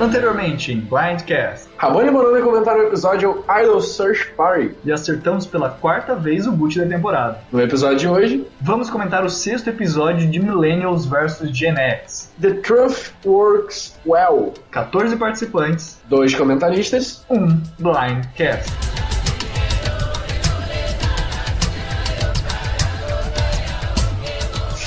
Anteriormente em Blindcast. Rabone mandou comentar no episódio Idol Search Party. E acertamos pela quarta vez o boot da temporada. No episódio de hoje, vamos comentar o sexto episódio de Millennials vs Gen X. The Truth Works Well. 14 participantes, dois comentaristas, um Blindcast.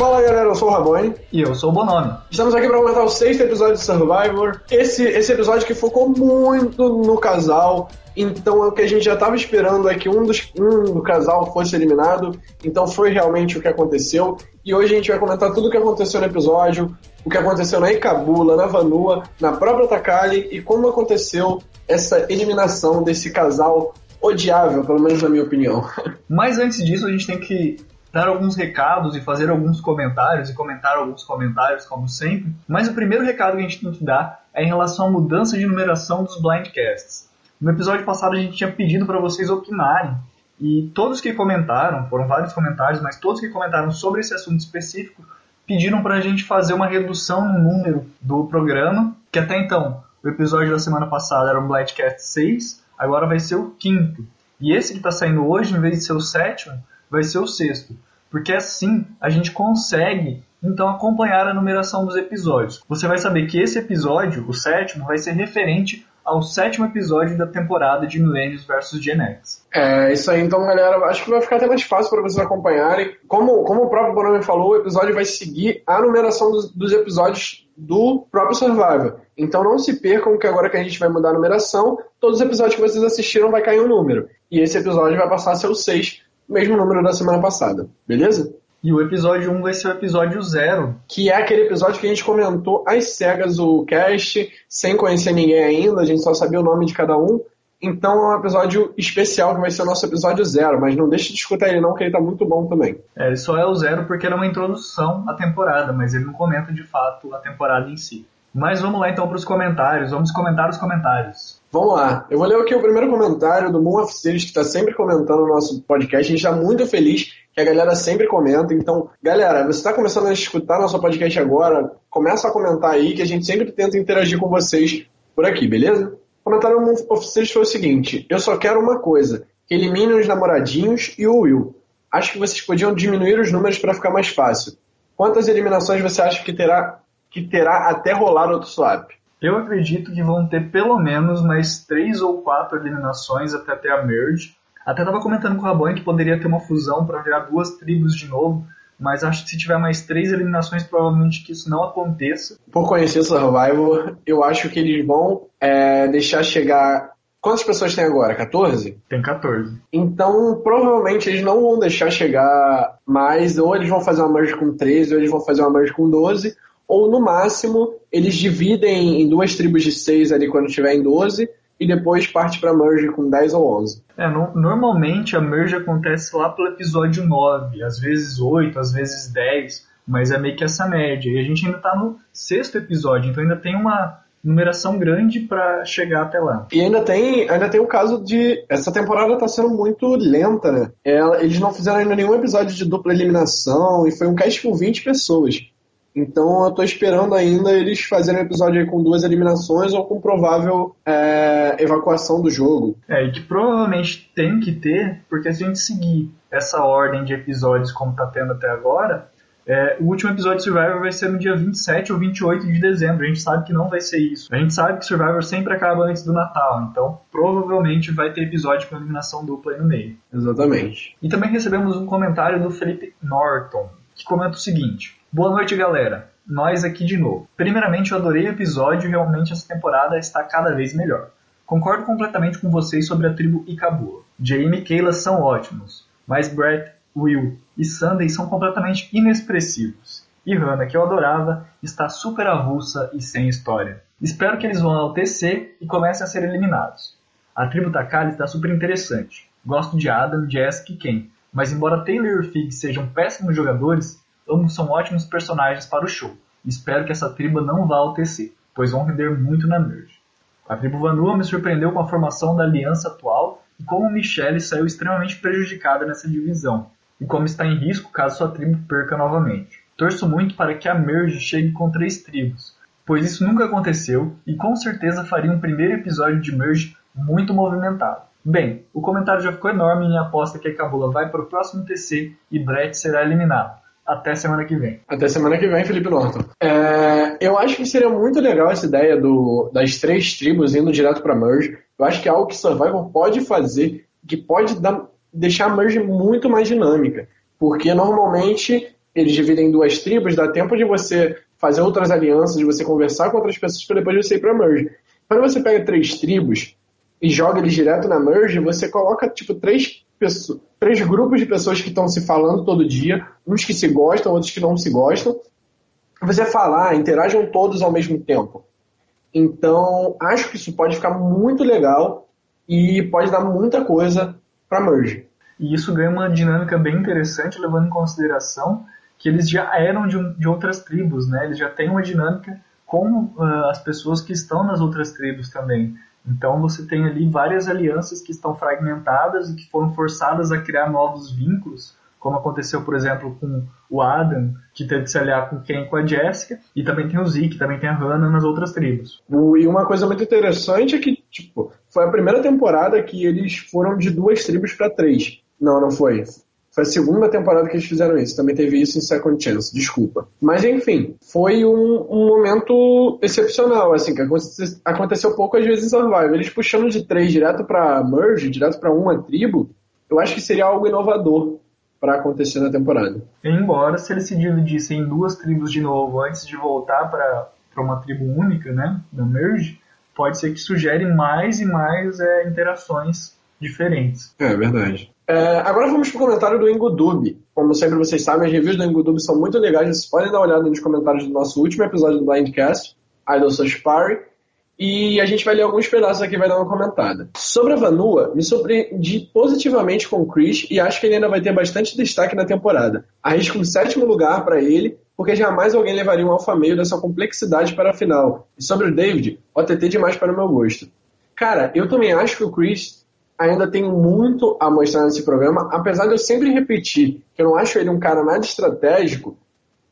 Fala galera, eu sou o Rabone. E eu sou o Bonomi. Estamos aqui para comentar o sexto episódio de Survivor. Esse, esse episódio que focou muito no casal. Então o que a gente já estava esperando é que um, dos, um do casal fosse eliminado. Então foi realmente o que aconteceu. E hoje a gente vai comentar tudo o que aconteceu no episódio, o que aconteceu na Ikabula, na Vanua, na própria Takali e como aconteceu essa eliminação desse casal odiável, pelo menos na minha opinião. Mas antes disso, a gente tem que dar alguns recados e fazer alguns comentários e comentar alguns comentários, como sempre. Mas o primeiro recado que a gente tem que dar é em relação à mudança de numeração dos blindcasts. No episódio passado a gente tinha pedido para vocês opinarem e todos que comentaram, foram vários comentários, mas todos que comentaram sobre esse assunto específico pediram para a gente fazer uma redução no número do programa, que até então o episódio da semana passada era o Blindcast 6, agora vai ser o quinto. E esse que está saindo hoje, em vez de ser o sétimo, vai ser o sexto. Porque assim a gente consegue então acompanhar a numeração dos episódios. Você vai saber que esse episódio, o sétimo, vai ser referente ao sétimo episódio da temporada de Millennials vs Gen X. É, isso aí então, galera. Acho que vai ficar até mais fácil para vocês acompanharem. Como, como o próprio Bonami falou, o episódio vai seguir a numeração dos, dos episódios do próprio Survivor. Então não se percam que agora que a gente vai mudar a numeração, todos os episódios que vocês assistiram vai cair um número. E esse episódio vai passar a ser o 6, mesmo número da semana passada, beleza? E o episódio 1 vai ser o episódio 0. Que é aquele episódio que a gente comentou às cegas o cast, sem conhecer ninguém ainda, a gente só sabia o nome de cada um. Então é um episódio especial que vai ser o nosso episódio zero, mas não deixe de escutar ele não, que ele tá muito bom também. É, ele só é o zero porque era uma introdução à temporada, mas ele não comenta de fato a temporada em si. Mas vamos lá então para os comentários, vamos comentar os comentários. Vamos lá, eu vou ler aqui o primeiro comentário do Moon of Series, que está sempre comentando o nosso podcast. A gente está muito feliz que a galera sempre comenta. Então, galera, você está começando a escutar nosso podcast agora, começa a comentar aí, que a gente sempre tenta interagir com vocês por aqui, beleza? O comentário do Moon of Series foi o seguinte: Eu só quero uma coisa, que elimine os namoradinhos e o Will. Acho que vocês podiam diminuir os números para ficar mais fácil. Quantas eliminações você acha que terá, que terá até rolar outro swap? Eu acredito que vão ter pelo menos mais três ou quatro eliminações até ter a merge. Até estava comentando com o Rabone que poderia ter uma fusão para virar duas tribos de novo, mas acho que se tiver mais três eliminações, provavelmente que isso não aconteça. Por conhecer Survival, eu acho que eles vão é, deixar chegar. Quantas pessoas tem agora? 14? Tem 14. Então, provavelmente eles não vão deixar chegar mais, ou eles vão fazer uma merge com 13, ou eles vão fazer uma merge com 12, ou no máximo eles dividem em duas tribos de seis ali quando tiver em 12 e depois parte para merge com 10 ou 11. É, no, normalmente a merge acontece lá pelo episódio 9, às vezes 8, às vezes 10, mas é meio que essa média. E a gente ainda está no sexto episódio, então ainda tem uma numeração grande para chegar até lá. E ainda tem, ainda tem o caso de essa temporada está sendo muito lenta, né? Ela, eles não fizeram ainda nenhum episódio de dupla eliminação e foi um cast com 20 pessoas. Então eu tô esperando ainda eles fazerem um episódio aí com duas eliminações ou com provável é, evacuação do jogo. É, e que provavelmente tem que ter, porque se a gente seguir essa ordem de episódios como tá tendo até agora, é, o último episódio de Survivor vai ser no dia 27 ou 28 de dezembro. A gente sabe que não vai ser isso. A gente sabe que Survivor sempre acaba antes do Natal, então provavelmente vai ter episódio com eliminação dupla aí no meio. Exatamente. E também recebemos um comentário do Felipe Norton, que comenta o seguinte. Boa noite, galera. Nós aqui de novo. Primeiramente, eu adorei o episódio e realmente essa temporada está cada vez melhor. Concordo completamente com vocês sobre a tribo Ikabua. Jamie e Kayla são ótimos, mas Brett, Will e Sunday são completamente inexpressivos. E Hannah, que eu adorava, está super avulsa e sem história. Espero que eles vão ao TC e comecem a ser eliminados. A tribo Takali está super interessante. Gosto de Adam, Jessica e Ken, mas embora Taylor e Fig sejam péssimos jogadores, ambos são ótimos personagens para o show. Espero que essa tribo não vá ao TC, pois vão render muito na merge. A tribo Vanua me surpreendeu com a formação da aliança atual e como Michelle saiu extremamente prejudicada nessa divisão, e como está em risco caso sua tribo perca novamente. Torço muito para que a Merge chegue com três tribos, pois isso nunca aconteceu e com certeza faria um primeiro episódio de Merge muito movimentado. Bem, o comentário já ficou enorme e aposta que a Cabula vai para o próximo TC e Brett será eliminado. Até semana que vem. Até semana que vem, Felipe Norton. É, eu acho que seria muito legal essa ideia do, das três tribos indo direto para Merge. Eu acho que é algo que Survivor pode fazer, que pode dar, deixar a Merge muito mais dinâmica. Porque normalmente eles dividem em duas tribos, dá tempo de você fazer outras alianças, de você conversar com outras pessoas para depois você ir para Merge. Quando você pega três tribos, e joga eles direto na merge, você coloca tipo três, três grupos de pessoas que estão se falando todo dia, uns que se gostam, outros que não se gostam. Você falar, interajam todos ao mesmo tempo. Então, acho que isso pode ficar muito legal e pode dar muita coisa para merge. E isso ganha uma dinâmica bem interessante, levando em consideração que eles já eram de, de outras tribos, né? Eles já têm uma dinâmica com uh, as pessoas que estão nas outras tribos também. Então você tem ali várias alianças que estão fragmentadas e que foram forçadas a criar novos vínculos, como aconteceu, por exemplo, com o Adam, que teve que se aliar com quem? Com a Jessica, e também tem o Zeke, também tem a Hannah nas outras tribos. E uma coisa muito interessante é que, tipo, foi a primeira temporada que eles foram de duas tribos para três. Não, não foi. Foi a segunda temporada que eles fizeram isso. Também teve isso em Second Chance, desculpa. Mas enfim, foi um, um momento excepcional, assim, que aconteceu pouco às vezes em Survival. Eles puxando de três direto para Merge, direto para uma tribo, eu acho que seria algo inovador para acontecer na temporada. Embora se eles se dividissem em duas tribos de novo antes de voltar para uma tribo única, né, da Merge, pode ser que sugere mais e mais é, interações diferentes. É verdade. É, agora vamos para o comentário do Ingudub. Como sempre vocês sabem, as reviews do Ingudub são muito legais. Vocês podem dar uma olhada nos comentários do nosso último episódio do Blindcast, Idol Search Party. E a gente vai ler alguns pedaços aqui e vai dar uma comentada. Sobre a Vanua, me surpreendi positivamente com o Chris e acho que ele ainda vai ter bastante destaque na temporada. Arrisco um sétimo lugar para ele, porque jamais alguém levaria um alfa meio dessa complexidade para a final. E sobre o David, OTT demais para o meu gosto. Cara, eu também acho que o Chris ainda tem muito a mostrar nesse programa, apesar de eu sempre repetir que eu não acho ele um cara nada estratégico,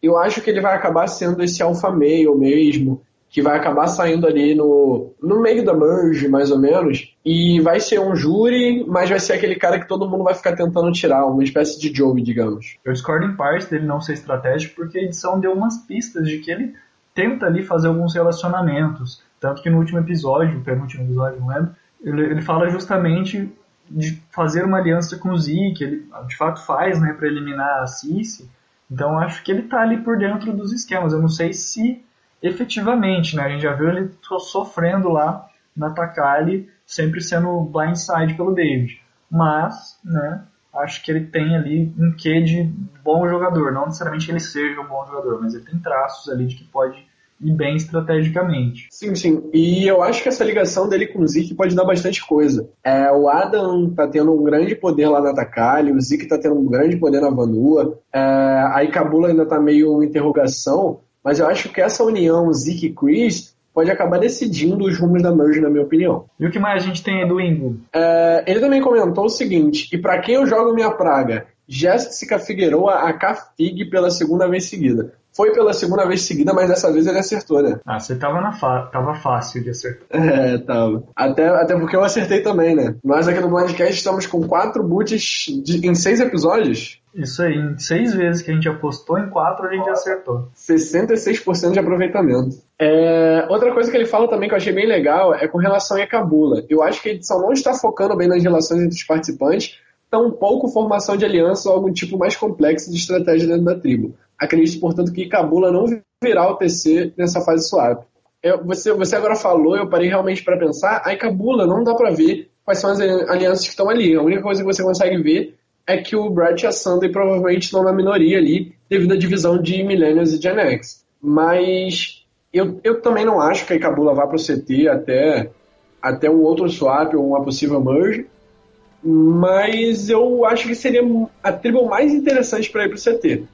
eu acho que ele vai acabar sendo esse alfa male mesmo, que vai acabar saindo ali no, no meio da merge, mais ou menos, e vai ser um júri, mas vai ser aquele cara que todo mundo vai ficar tentando tirar, uma espécie de Joey, digamos. Eu discordo em parte dele não ser estratégico, porque a edição deu umas pistas de que ele tenta ali fazer alguns relacionamentos, tanto que no último episódio, penúltimo episódio, não lembro, ele, ele fala justamente de fazer uma aliança com o Zeke, ele de fato faz, né, para eliminar a Cici. Então acho que ele está ali por dentro dos esquemas. Eu não sei se efetivamente, né, a gente já viu ele sofrendo lá na Takali, sempre sendo blindside pelo David. Mas, né, acho que ele tem ali um quê de bom jogador. Não necessariamente ele seja um bom jogador, mas ele tem traços ali de que pode e bem estrategicamente. Sim, sim. E eu acho que essa ligação dele com o Zeke pode dar bastante coisa. É, o Adam tá tendo um grande poder lá na Takali, o Zeke tá tendo um grande poder na Vanua, é, a Ikabula ainda tá meio interrogação, mas eu acho que essa união Zeke e Chris pode acabar decidindo os rumos da merge, na minha opinião. E o que mais a gente tem aí do Ingo? É, ele também comentou o seguinte, e para quem eu jogo minha praga, Jéssica Figueroa a Cafig pela segunda vez seguida. Foi pela segunda vez seguida, mas dessa vez ele acertou, né? Ah, você tava, na tava fácil de acertar. É, tava. Até, até porque eu acertei também, né? Nós aqui no Blindcast estamos com quatro boots de, em seis episódios. Isso aí, em seis vezes que a gente apostou, em quatro a gente acertou. 66% de aproveitamento. É, outra coisa que ele fala também que eu achei bem legal é com relação a Cabula. Eu acho que a edição não está focando bem nas relações entre os participantes, tampouco formação de aliança ou algum tipo mais complexo de estratégia dentro da tribo. Acredito, portanto, que Cabula não virá o TC nessa fase suave. Eu, você, você agora falou, eu parei realmente para pensar, aí Cabula não dá para ver quais são as alianças que estão ali. A única coisa que você consegue ver é que o Brett e a Sunday provavelmente estão na minoria ali, devido à divisão de Millennials e Gen X. Mas eu, eu também não acho que a Cabula vá para o CT até, até um outro swap ou uma possível merge mas eu acho que seria a tribo mais interessante para ir pro CT.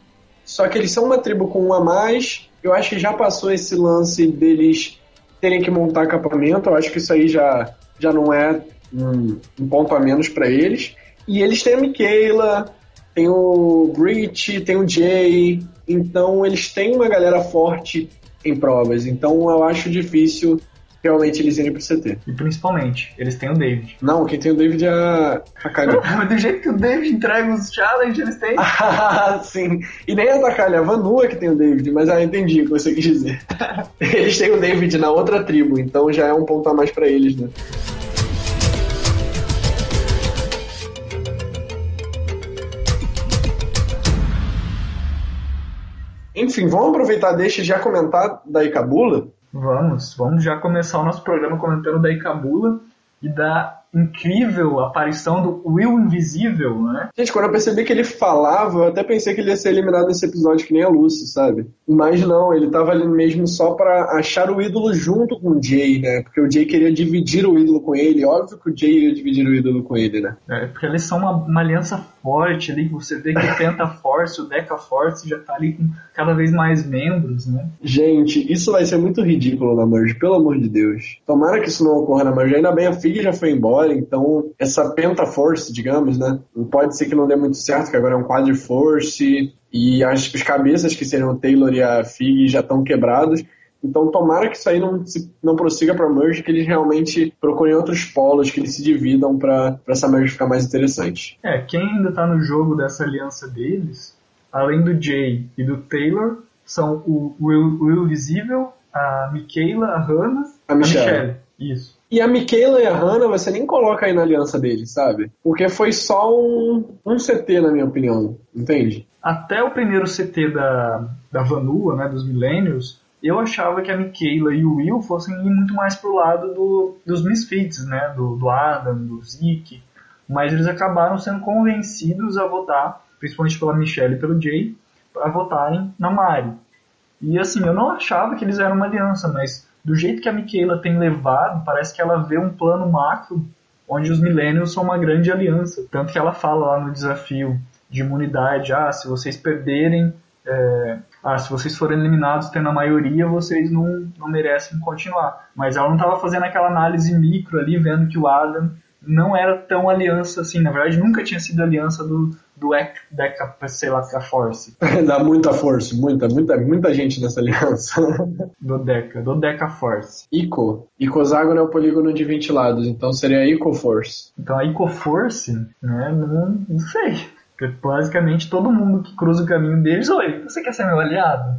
Só que eles são uma tribo com um a mais. Eu acho que já passou esse lance deles terem que montar acampamento. Eu acho que isso aí já, já não é um, um ponto a menos para eles. E eles têm a Michaela, tem o Breach, tem o Jay, então eles têm uma galera forte em provas. Então eu acho difícil realmente eles irem pro CT. E principalmente, eles têm o David. Não, quem tem o David é a, a Kylie. Mas do jeito que o David entrega os challenges, eles têm. Ah, sim. E nem a da Kylie, a Vanua que tem o David, mas ah, entendi o que você quis dizer. eles têm o David na outra tribo, então já é um ponto a mais para eles, né? Enfim, vamos aproveitar deixa já comentar da Icabula? Vamos, vamos já começar o nosso programa comentando da Icabula e da incrível aparição do Will Invisível, né? Gente, quando eu percebi que ele falava, eu até pensei que ele ia ser eliminado nesse episódio que nem a Lucy, sabe? Mas não, ele tava ali mesmo só para achar o ídolo junto com o Jay, né? Porque o Jay queria dividir o ídolo com ele. Óbvio que o Jay ia dividir o ídolo com ele, né? É, porque eles são uma, uma aliança forte ali, você vê que o Penta Force, o Deca Force já tá ali com cada vez mais membros, né? Gente, isso vai ser muito ridículo na Merge, pelo amor de Deus. Tomara que isso não ocorra na Merge. Ainda bem, a Fig já foi embora, então essa Penta Force, digamos, né? Pode ser que não dê muito certo, que agora é um Quad Force e as, as cabeças que seriam o Taylor e a Fig já estão quebrados. Então tomara que isso aí não, se, não prossiga para merge, que eles realmente procurem outros polos, que eles se dividam para essa merge ficar mais interessante. É, quem ainda tá no jogo dessa aliança deles, além do Jay e do Taylor, são o Will, Will Visível, a Michaela, a Hannah, a Michelle. a Michelle. Isso. E a Michaela e a Hannah você nem coloca aí na aliança deles, sabe? Porque foi só um, um CT, na minha opinião, entende? Até o primeiro CT da, da Vanua, né, dos Millennials, eu achava que a Michaela e o Will fossem ir muito mais pro lado do, dos Misfits, né? Do, do Adam, do Zeke. Mas eles acabaram sendo convencidos a votar, principalmente pela Michelle e pelo Jay, a votarem na Mari. E assim, eu não achava que eles eram uma aliança, mas do jeito que a Michaela tem levado, parece que ela vê um plano macro onde os Millennials são uma grande aliança. Tanto que ela fala lá no desafio de imunidade, ah, se vocês perderem é, ah, se vocês forem eliminados tendo a maioria, vocês não, não merecem continuar. Mas ela não estava fazendo aquela análise micro ali, vendo que o Adam não era tão aliança assim. Na verdade, nunca tinha sido aliança do, do Deca, sei lá, a Force. Dá muita força, muita, muita, muita gente nessa aliança. do Deca, do Deca Force. Ico. Icozágono é o polígono de 20 lados, então seria Ico Force. Então a Ico Force, né, não, não sei. Porque basicamente todo mundo que cruza o caminho deles, oi, você quer ser meu aliado?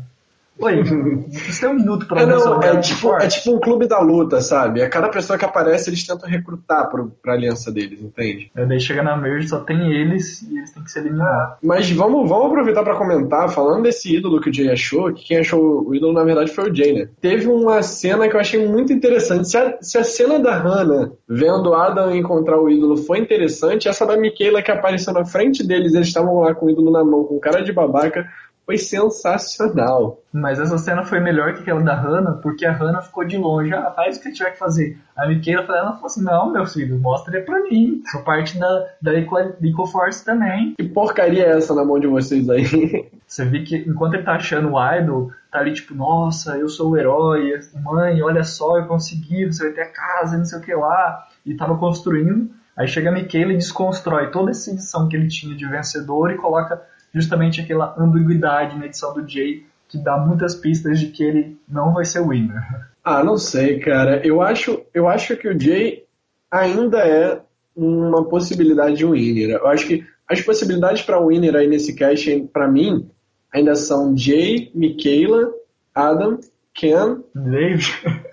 Oi, você tem um minuto pra é, não, é tipo, é tipo um clube da luta, sabe? A cada pessoa que aparece, eles tentam recrutar pro, pra aliança deles, entende? É, daí chega na merge, só tem eles e eles têm que ser eliminados. Mas vamos, vamos aproveitar para comentar, falando desse ídolo que o Jay achou, que quem achou o ídolo na verdade foi o Jay, né? Teve uma cena que eu achei muito interessante. Se a, se a cena da Hannah vendo Adam encontrar o ídolo foi interessante, essa da Michaela que apareceu na frente deles, eles estavam lá com o ídolo na mão, com cara de babaca foi sensacional. Mas essa cena foi melhor que aquela da Hannah, porque a Hannah ficou de longe, ah, faz o que tiver que fazer. A Michaela ela falou assim, não, meu filho, mostra ele pra mim. Sou parte da, da EcoForce também. Que porcaria é essa na mão de vocês aí? Você vê que enquanto ele tá achando o idol, tá ali tipo, nossa, eu sou o herói, mãe, olha só, eu consegui, você vai ter a casa, não sei o que lá. E tava construindo. Aí chega a Michaela e desconstrói toda essa edição que ele tinha de vencedor e coloca justamente aquela ambiguidade na edição do Jay que dá muitas pistas de que ele não vai ser o winner. Ah, não sei, cara. Eu acho, eu acho que o Jay ainda é uma possibilidade de winner. Eu acho que as possibilidades para winner aí nesse cast, para mim, ainda são Jay, Michaela, Adam, Ken, David.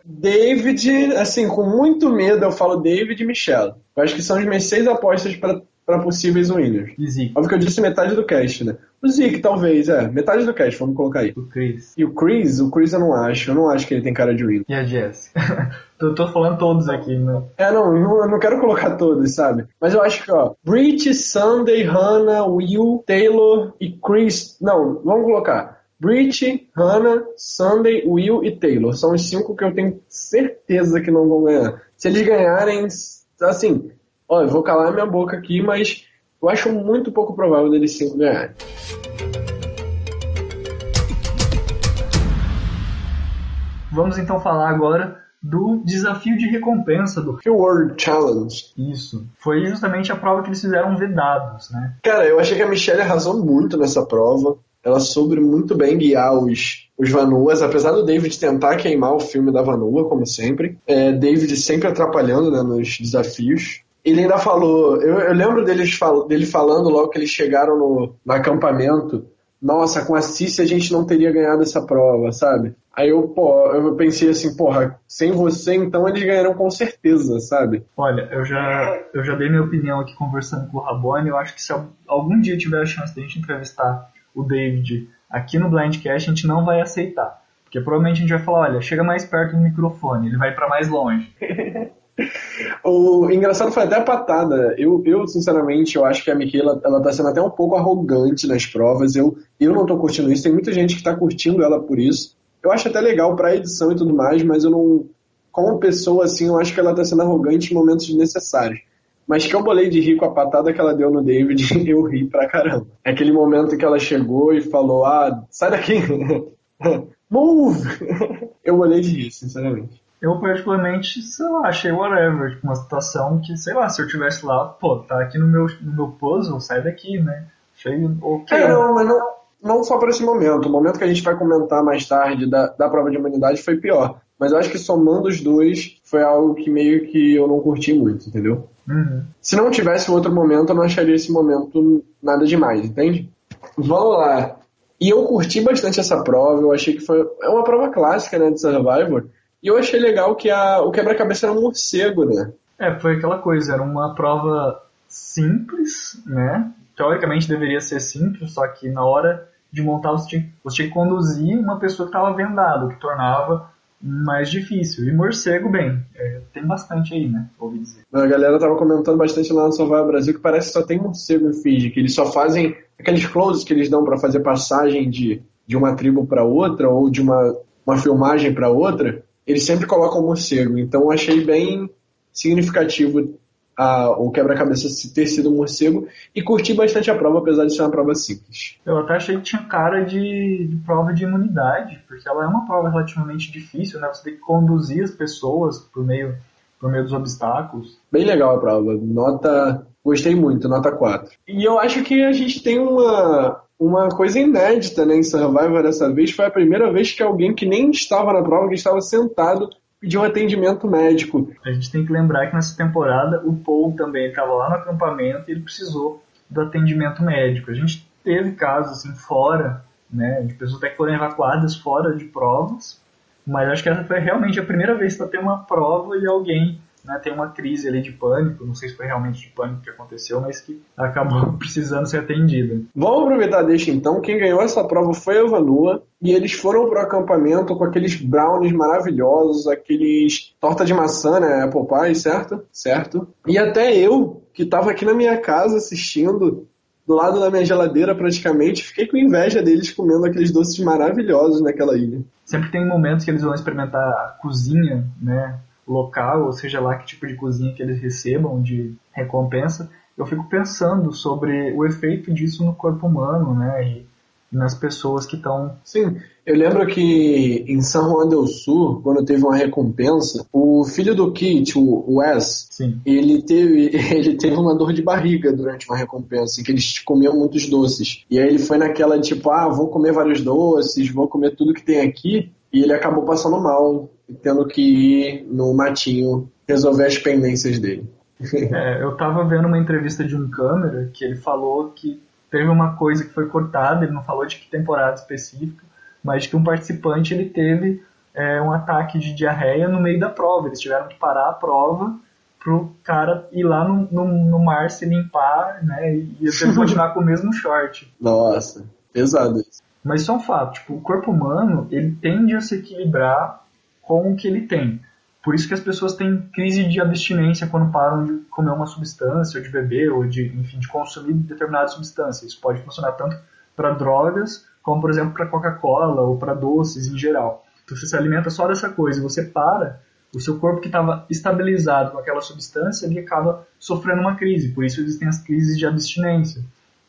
David, assim, com muito medo eu falo David e Michelle. Eu acho que são as minhas seis apostas para para possíveis winners. E Zeke. Óbvio que eu disse metade do cast, né? O Zeke, talvez, é. Metade do cast, vamos colocar aí. O Chris. E o Chris, o Chris eu não acho. Eu não acho que ele tem cara de winner. E a Jess? tô, tô falando todos aqui, né? É, não, não, eu não quero colocar todos, sabe? Mas eu acho que, ó, Brit, Sunday, Hannah, Will, Taylor e Chris. Não, vamos colocar. Brit, Hannah, Sunday, Will e Taylor. São os cinco que eu tenho certeza que não vão ganhar. Se eles ganharem, assim, Olha, eu vou calar minha boca aqui, mas eu acho muito pouco provável deles cinco ganharem. Vamos então falar agora do desafio de recompensa do World Challenge. Isso. Foi justamente a prova que eles fizeram vedados, né? Cara, eu achei que a Michelle arrasou muito nessa prova. Ela soube muito bem guiar os, os Vanuas, apesar do David tentar queimar o filme da Vanua, como sempre. É, David sempre atrapalhando né, nos desafios. Ele ainda falou, eu, eu lembro deles fal, dele falando logo que eles chegaram no, no acampamento nossa, com a Cici a gente não teria ganhado essa prova, sabe? Aí eu, pô, eu pensei assim, porra, sem você então eles ganharão com certeza, sabe? Olha, eu já, eu já dei minha opinião aqui conversando com o Rabone, eu acho que se algum dia tiver a chance de a gente entrevistar o David aqui no Blindcast, a gente não vai aceitar. Porque provavelmente a gente vai falar, olha, chega mais perto do microfone, ele vai para mais longe. o engraçado foi até a patada. Eu, eu, sinceramente, eu acho que a Michaela, ela tá sendo até um pouco arrogante nas provas. Eu, eu não tô curtindo isso. Tem muita gente que tá curtindo ela por isso. Eu acho até legal pra edição e tudo mais, mas eu não. Como pessoa, assim, eu acho que ela tá sendo arrogante em momentos desnecessários. Mas que eu bolei de rir com a patada que ela deu no David, eu ri pra caramba. É aquele momento que ela chegou e falou: Ah, sai daqui! Move! Eu bolei de rir, sinceramente eu particularmente, sei lá, achei whatever, tipo, uma situação que, sei lá, se eu tivesse lá, pô, tá aqui no meu, no meu puzzle, sai daqui, né? Achei ok. É, não, mas não, não só por esse momento. O momento que a gente vai comentar mais tarde da, da prova de humanidade foi pior. Mas eu acho que somando os dois, foi algo que meio que eu não curti muito, entendeu? Uhum. Se não tivesse outro momento, eu não acharia esse momento nada demais, entende? Vamos lá. E eu curti bastante essa prova, eu achei que foi. É uma prova clássica, né, de Survivor. E eu achei legal que a, o quebra-cabeça era um morcego, né? É, foi aquela coisa, era uma prova simples, né? Teoricamente deveria ser simples, só que na hora de montar você tinha, você tinha que conduzir uma pessoa que estava vendada, o que tornava mais difícil. E morcego, bem, é, tem bastante aí, né? Ouvi dizer. A galera tava comentando bastante lá no Survival Brasil que parece que só tem morcego em Fiji, que eles só fazem aqueles closes que eles dão para fazer passagem de, de uma tribo para outra ou de uma, uma filmagem para outra eles sempre colocam o morcego. Então eu achei bem significativo a, o quebra-cabeça ter sido um morcego e curti bastante a prova, apesar de ser uma prova simples. Eu até achei que tinha cara de, de, prova de imunidade, porque ela é uma prova relativamente difícil, né? Você tem que conduzir as pessoas por meio, por meio dos obstáculos. Bem legal a prova. Nota. Gostei muito, nota 4. E eu acho que a gente tem uma, uma coisa inédita né, em Survivor dessa vez. Foi a primeira vez que alguém que nem estava na prova, que estava sentado, pediu um atendimento médico. A gente tem que lembrar que nessa temporada o Paul também estava lá no acampamento e ele precisou do atendimento médico. A gente teve casos assim fora, né, de pessoas até que foram evacuadas fora de provas, mas acho que essa foi realmente a primeira vez que está tendo uma prova e alguém né, tem uma crise ali de pânico, não sei se foi realmente de pânico que aconteceu, mas que acabou precisando ser atendida. Vamos aproveitar deixa então, quem ganhou essa prova foi a Vanua, e eles foram pro acampamento com aqueles brownies maravilhosos, aqueles torta de maçã, né, apple pie, certo? Certo. E até eu, que estava aqui na minha casa assistindo, do lado da minha geladeira praticamente, fiquei com inveja deles comendo aqueles doces maravilhosos naquela ilha. Sempre tem momentos que eles vão experimentar a cozinha, né, local, ou seja lá que tipo de cozinha que eles recebam de recompensa, eu fico pensando sobre o efeito disso no corpo humano, né? E nas pessoas que estão. Sim, eu lembro que em São Juan del Sul, quando teve uma recompensa, o filho do Kit, o Wes, Sim. ele teve ele teve uma dor de barriga durante uma recompensa, que eles comiam muitos doces. E aí ele foi naquela tipo, ah, vou comer vários doces, vou comer tudo que tem aqui, e ele acabou passando mal tendo que ir no matinho resolver as pendências dele. é, eu tava vendo uma entrevista de um câmera que ele falou que teve uma coisa que foi cortada, ele não falou de que temporada específica, mas de que um participante ele teve é, um ataque de diarreia no meio da prova. Eles tiveram que parar a prova pro cara ir lá no, no, no mar se limpar, né? E ele continuar com o mesmo short. Nossa, pesado isso. Mas isso é um fato, tipo, o corpo humano, ele tende a se equilibrar com o que ele tem. Por isso que as pessoas têm crise de abstinência quando param de comer uma substância, ou de beber, ou de, enfim, de consumir determinada substância. Isso pode funcionar tanto para drogas, como, por exemplo, para Coca-Cola ou para doces em geral. Se você se alimenta só dessa coisa e você para, o seu corpo que estava estabilizado com aquela substância, ele acaba sofrendo uma crise. Por isso existem as crises de abstinência.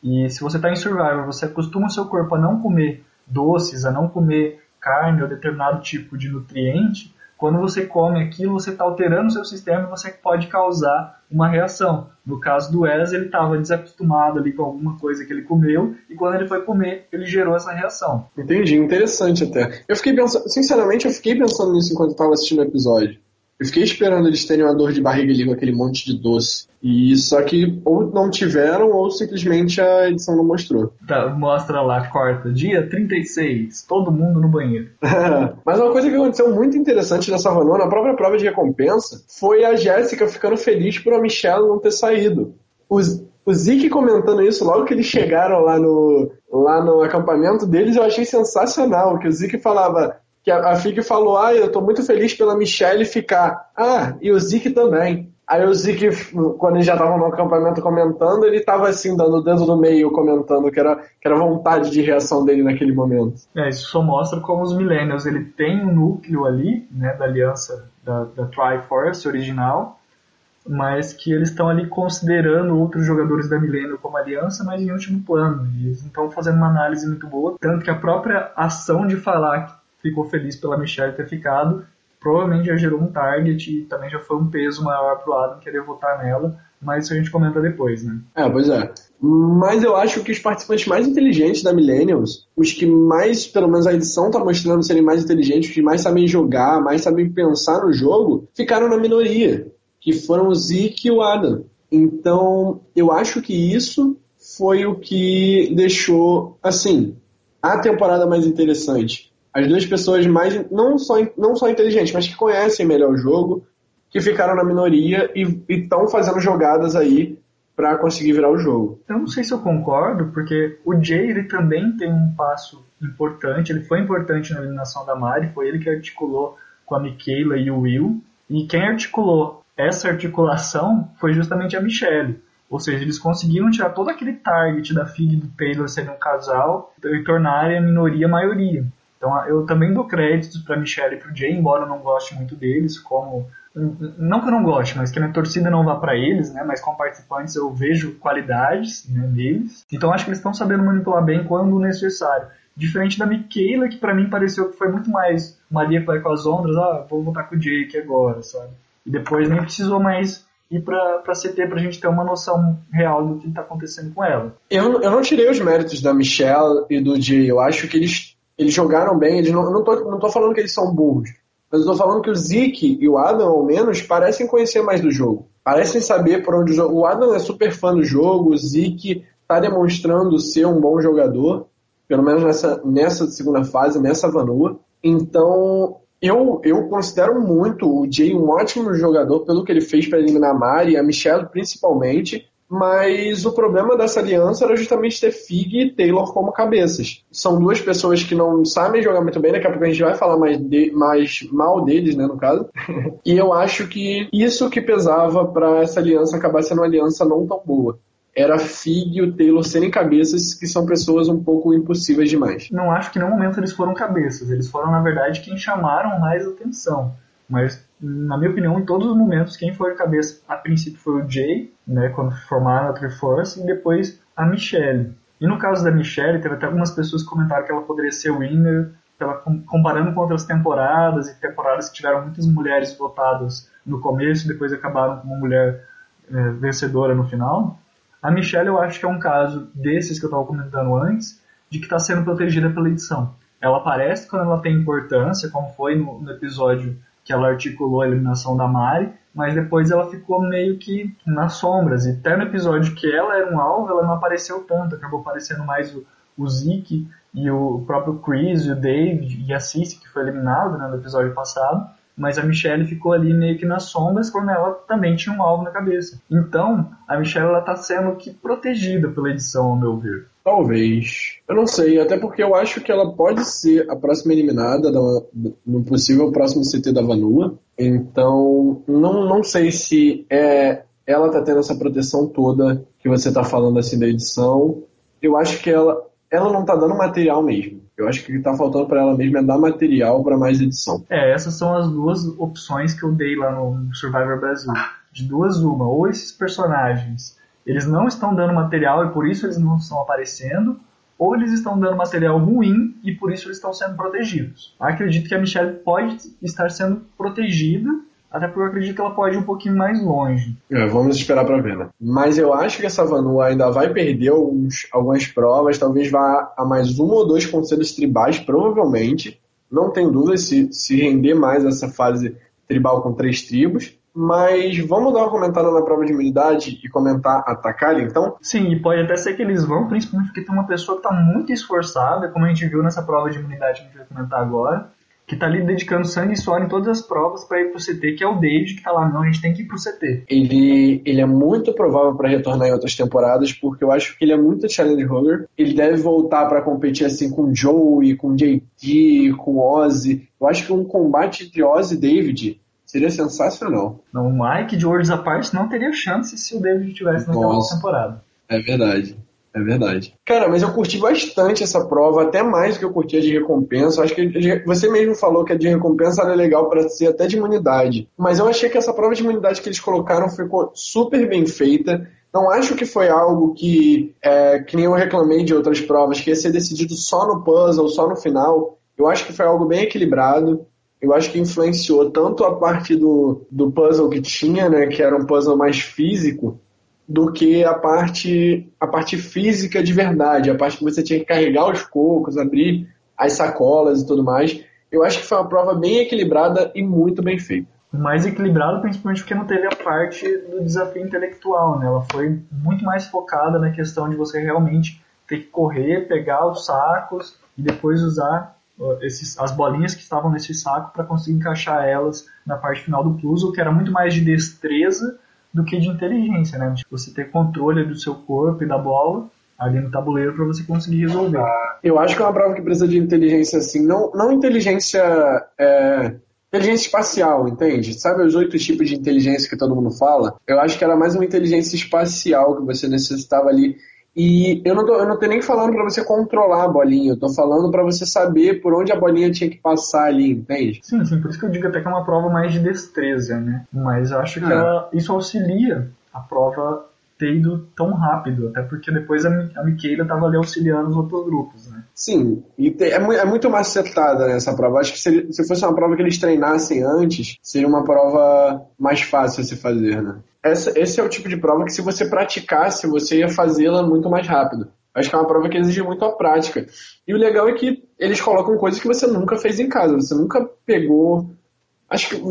E se você está em survival, você acostuma o seu corpo a não comer doces, a não comer carne ou determinado tipo de nutriente, quando você come aquilo, você está alterando o seu sistema e você pode causar uma reação. No caso do Wes, ele estava desacostumado ali com alguma coisa que ele comeu e quando ele foi comer, ele gerou essa reação. Entendi, interessante até. Eu fiquei pensando, sinceramente, eu fiquei pensando nisso enquanto estava assistindo o episódio. Eu fiquei esperando eles terem uma dor de barriga ali com aquele monte de doce. E só que ou não tiveram ou simplesmente a edição não mostrou. Tá, mostra lá, corta. Dia 36, todo mundo no banheiro. Mas uma coisa que aconteceu muito interessante nessa Renault, na própria prova de recompensa, foi a Jéssica ficando feliz por a Michelle não ter saído. Os, o Zeke comentando isso logo que eles chegaram lá no, lá no acampamento deles, eu achei sensacional. Que o Zeke falava: que a, a Fig falou, ah, eu tô muito feliz pela Michelle ficar. Ah, e o Zeke também. Aí o Zeke, quando eles já estavam no acampamento comentando, ele tava assim, dando o dedo no meio, comentando que era, que era vontade de reação dele naquele momento. É, isso só mostra como os Millennials, ele tem um núcleo ali, né, da aliança da, da Triforce original, mas que eles estão ali considerando outros jogadores da Millennium como aliança, mas em último plano. Eles estão fazendo uma análise muito boa, tanto que a própria ação de falar ficou feliz pela Michelle ter ficado, provavelmente já gerou um target e também já foi um peso maior pro Adam querer votar nela, mas isso a gente comenta depois, né? É, pois é. Mas eu acho que os participantes mais inteligentes da Millennials, os que mais, pelo menos a edição tá mostrando serem mais inteligentes, os que mais sabem jogar, mais sabem pensar no jogo, ficaram na minoria, que foram o Zeke e o Adam. Então, eu acho que isso foi o que deixou, assim, a temporada mais interessante as duas pessoas mais, não só, não só inteligentes, mas que conhecem melhor o jogo, que ficaram na minoria e estão fazendo jogadas aí para conseguir virar o jogo. Eu não sei se eu concordo, porque o Jay ele também tem um passo importante, ele foi importante na eliminação da Mari, foi ele que articulou com a Michaela e o Will, e quem articulou essa articulação foi justamente a Michelle. Ou seja, eles conseguiram tirar todo aquele target da Fig e do Taylor sendo um casal e tornarem a minoria a maioria. Então eu também dou créditos para Michelle e para o Jay, embora eu não goste muito deles, como não que eu não goste, mas que a minha torcida não vá para eles, né? Mas como participantes eu vejo qualidades né, neles. Então acho que eles estão sabendo manipular bem quando necessário. Diferente da Michaela, que para mim pareceu que foi muito mais Maria que vai com as ondas, ah, vou voltar com o Jake agora, sabe? E depois nem precisou mais ir para CT para a gente ter uma noção real do que está acontecendo com ela. Eu, eu não tirei os méritos da Michelle e do Jay. Eu acho que eles eles jogaram bem, eles não, eu não, tô, não tô falando que eles são burros, mas eu falando que o Zeke e o Adam, ao menos, parecem conhecer mais do jogo. Parecem saber por onde o jogo. O Adam é super fã do jogo, o Zeke tá demonstrando ser um bom jogador, pelo menos nessa, nessa segunda fase, nessa vanua. Então, eu, eu considero muito o Jay um ótimo jogador pelo que ele fez para eliminar a Mari, a Michelle principalmente. Mas o problema dessa aliança era justamente ter Fig e Taylor como cabeças. São duas pessoas que não sabem jogar muito bem, daqui a pouco a gente vai falar mais, de, mais mal deles, né, no caso. e eu acho que isso que pesava para essa aliança acabar sendo uma aliança não tão boa era Fig e o Taylor serem cabeças, que são pessoas um pouco impossíveis demais. Não acho que no momento eles foram cabeças, eles foram, na verdade, quem chamaram mais atenção. Mas na minha opinião, em todos os momentos, quem foi a cabeça a princípio foi o Jay, né, quando formaram a Triforce, e depois a Michelle. E no caso da Michelle, teve até algumas pessoas que comentaram que ela poderia ser winner, ela, comparando com outras temporadas, e temporadas que tiveram muitas mulheres votadas no começo depois acabaram com uma mulher é, vencedora no final. A Michelle eu acho que é um caso desses que eu estava comentando antes, de que está sendo protegida pela edição. Ela aparece quando ela tem importância, como foi no, no episódio que ela articulou a eliminação da Mari, mas depois ela ficou meio que nas sombras. E até no episódio que ela era um alvo, ela não apareceu tanto, acabou aparecendo mais o, o Zeke e o próprio Chris, e o Dave e a Cici, que foi eliminado né, no episódio passado. Mas a Michelle ficou ali meio que nas sombras quando ela também tinha um alvo na cabeça. Então, a Michelle ela tá sendo que protegida pela edição, ao meu ver. Talvez. Eu não sei, até porque eu acho que ela pode ser a próxima eliminada da, no possível próximo CT da Vanua. Então, não, não sei se é ela tá tendo essa proteção toda que você tá falando assim da edição. Eu acho que ela, ela não tá dando material mesmo. Eu acho que o que tá faltando para ela mesmo é dar material para mais edição. É, essas são as duas opções que eu dei lá no Survivor Brasil. De duas, uma. Ou esses personagens eles não estão dando material e por isso eles não estão aparecendo, ou eles estão dando material ruim e por isso eles estão sendo protegidos. Acredito que a Michelle pode estar sendo protegida, até porque eu acredito que ela pode ir um pouquinho mais longe. É, vamos esperar para ver, né? Mas eu acho que essa Vanua ainda vai perder alguns, algumas provas, talvez vá a mais um ou dois conselhos tribais, provavelmente. Não tem dúvida se, se render mais essa fase tribal com três tribos. Mas vamos dar uma comentada na prova de imunidade e comentar a Takali, então? Sim, e pode até ser que eles vão, principalmente porque tem uma pessoa que está muito esforçada, como a gente viu nessa prova de imunidade que a gente vai comentar agora, que está ali dedicando sangue e suor em todas as provas para ir pro CT, que é o David, que está lá, não, a gente tem que ir pro CT. Ele, ele é muito provável para retornar em outras temporadas, porque eu acho que ele é muito challenge roller. Ele deve voltar para competir assim com Joey, com JT, com Ozzy. Eu acho que um combate entre Ozzy e David Seria sensacional. Não, o Mike de Worlds à parte não teria chance se o David tivesse naquela Nossa, temporada. É verdade. É verdade. Cara, mas eu curti bastante essa prova, até mais do que eu curti a de recompensa. Acho que você mesmo falou que a de recompensa era legal para ser até de imunidade. Mas eu achei que essa prova de imunidade que eles colocaram ficou super bem feita. Não acho que foi algo que, é, que nem eu reclamei de outras provas, que ia ser decidido só no puzzle, só no final. Eu acho que foi algo bem equilibrado eu acho que influenciou tanto a parte do, do puzzle que tinha, né, que era um puzzle mais físico, do que a parte, a parte física de verdade, a parte que você tinha que carregar os cocos, abrir as sacolas e tudo mais. Eu acho que foi uma prova bem equilibrada e muito bem feita. Mais equilibrado, principalmente porque não teve a parte do desafio intelectual, né? Ela foi muito mais focada na questão de você realmente ter que correr, pegar os sacos e depois usar esses, as bolinhas que estavam nesse saco para conseguir encaixar elas na parte final do puzzle, que era muito mais de destreza do que de inteligência, né? Tipo, você ter controle do seu corpo e da bola ali no tabuleiro para você conseguir resolver. Eu acho que é uma prova que precisa de inteligência assim, não, não inteligência é, inteligência espacial, entende? Sabe os oito tipos de inteligência que todo mundo fala? Eu acho que era mais uma inteligência espacial que você necessitava ali e eu não, tô, eu não tô nem falando para você controlar a bolinha, eu tô falando para você saber por onde a bolinha tinha que passar ali, entende? Sim, sim, por isso que eu digo até que é uma prova mais de destreza, né? Mas eu acho que é. ela, isso auxilia a prova ter ido tão rápido, até porque depois a, a Miquela estava ali auxiliando os outros grupos, né? Sim, e te, é, é, muito macetada nessa né, prova. Acho que se, se fosse uma prova que eles treinassem antes, seria uma prova mais fácil de se fazer, né? Essa, esse é o tipo de prova que se você praticasse, você ia fazê-la muito mais rápido. Acho que é uma prova que exige muito a prática. E o legal é que eles colocam coisas que você nunca fez em casa. Você nunca pegou. Acho que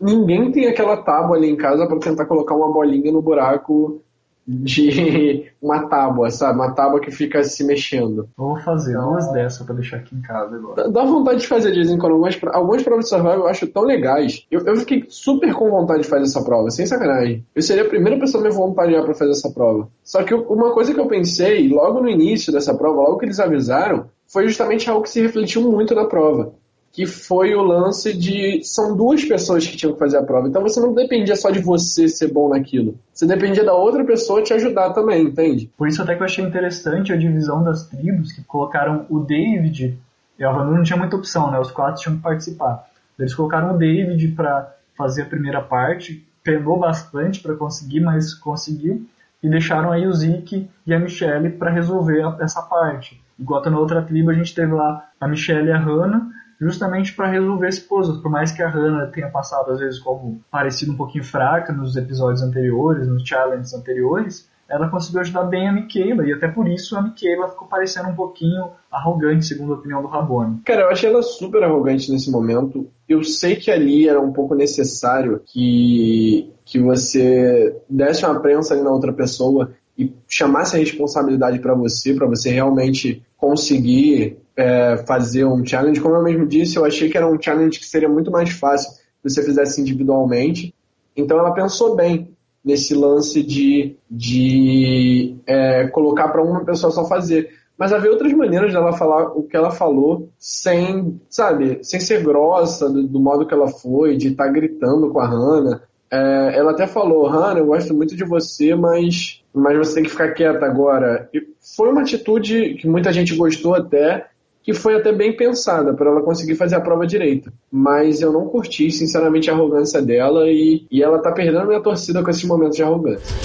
ninguém tem aquela tábua ali em casa para tentar colocar uma bolinha no buraco de uma tábua, sabe? Uma tábua que fica se mexendo. Vou fazer então, duas dessas pra deixar aqui em casa agora. Dá vontade de fazer de vez em quando. Algumas, algumas provas de survival eu acho tão legais. Eu, eu fiquei super com vontade de fazer essa prova, sem sacanagem. Eu seria a primeira pessoa a me voluntariar pra fazer essa prova. Só que uma coisa que eu pensei logo no início dessa prova, logo que eles avisaram, foi justamente algo que se refletiu muito na prova que foi o lance de são duas pessoas que tinham que fazer a prova. Então você não dependia só de você ser bom naquilo. Você dependia da outra pessoa te ajudar também, entende? Por isso até que eu achei interessante a divisão das tribos, que colocaram o David e a Vanu não tinha muita opção, né? Os quatro tinham que participar. Eles colocaram o David para fazer a primeira parte, penou bastante para conseguir, mas conseguiu. E deixaram aí o Zeke e a Michelle para resolver essa parte. Igual na outra tribo, a gente teve lá a Michelle e a Hannah, justamente para resolver esse puzzle. Por mais que a Hannah tenha passado, às vezes, como parecido um pouquinho fraca nos episódios anteriores, nos challenges anteriores, ela conseguiu ajudar bem a Michaela, e até por isso a Michaela ficou parecendo um pouquinho arrogante, segundo a opinião do Rabone. Cara, eu achei ela super arrogante nesse momento. Eu sei que ali era um pouco necessário que, que você desse uma prensa ali na outra pessoa e chamasse a responsabilidade para você, para você realmente conseguir é, fazer um challenge. Como eu mesmo disse, eu achei que era um challenge que seria muito mais fácil se você fizesse individualmente. Então ela pensou bem nesse lance de, de é, colocar para uma pessoa só fazer. Mas havia outras maneiras dela falar o que ela falou sem, sabe, sem ser grossa do, do modo que ela foi, de estar tá gritando com a Hannah. É, ela até falou, Hannah, eu gosto muito de você, mas, mas você tem que ficar quieta agora. E foi uma atitude que muita gente gostou até, que foi até bem pensada para ela conseguir fazer a prova direita. Mas eu não curti, sinceramente, a arrogância dela e, e ela tá perdendo minha torcida com esses momentos de arrogância.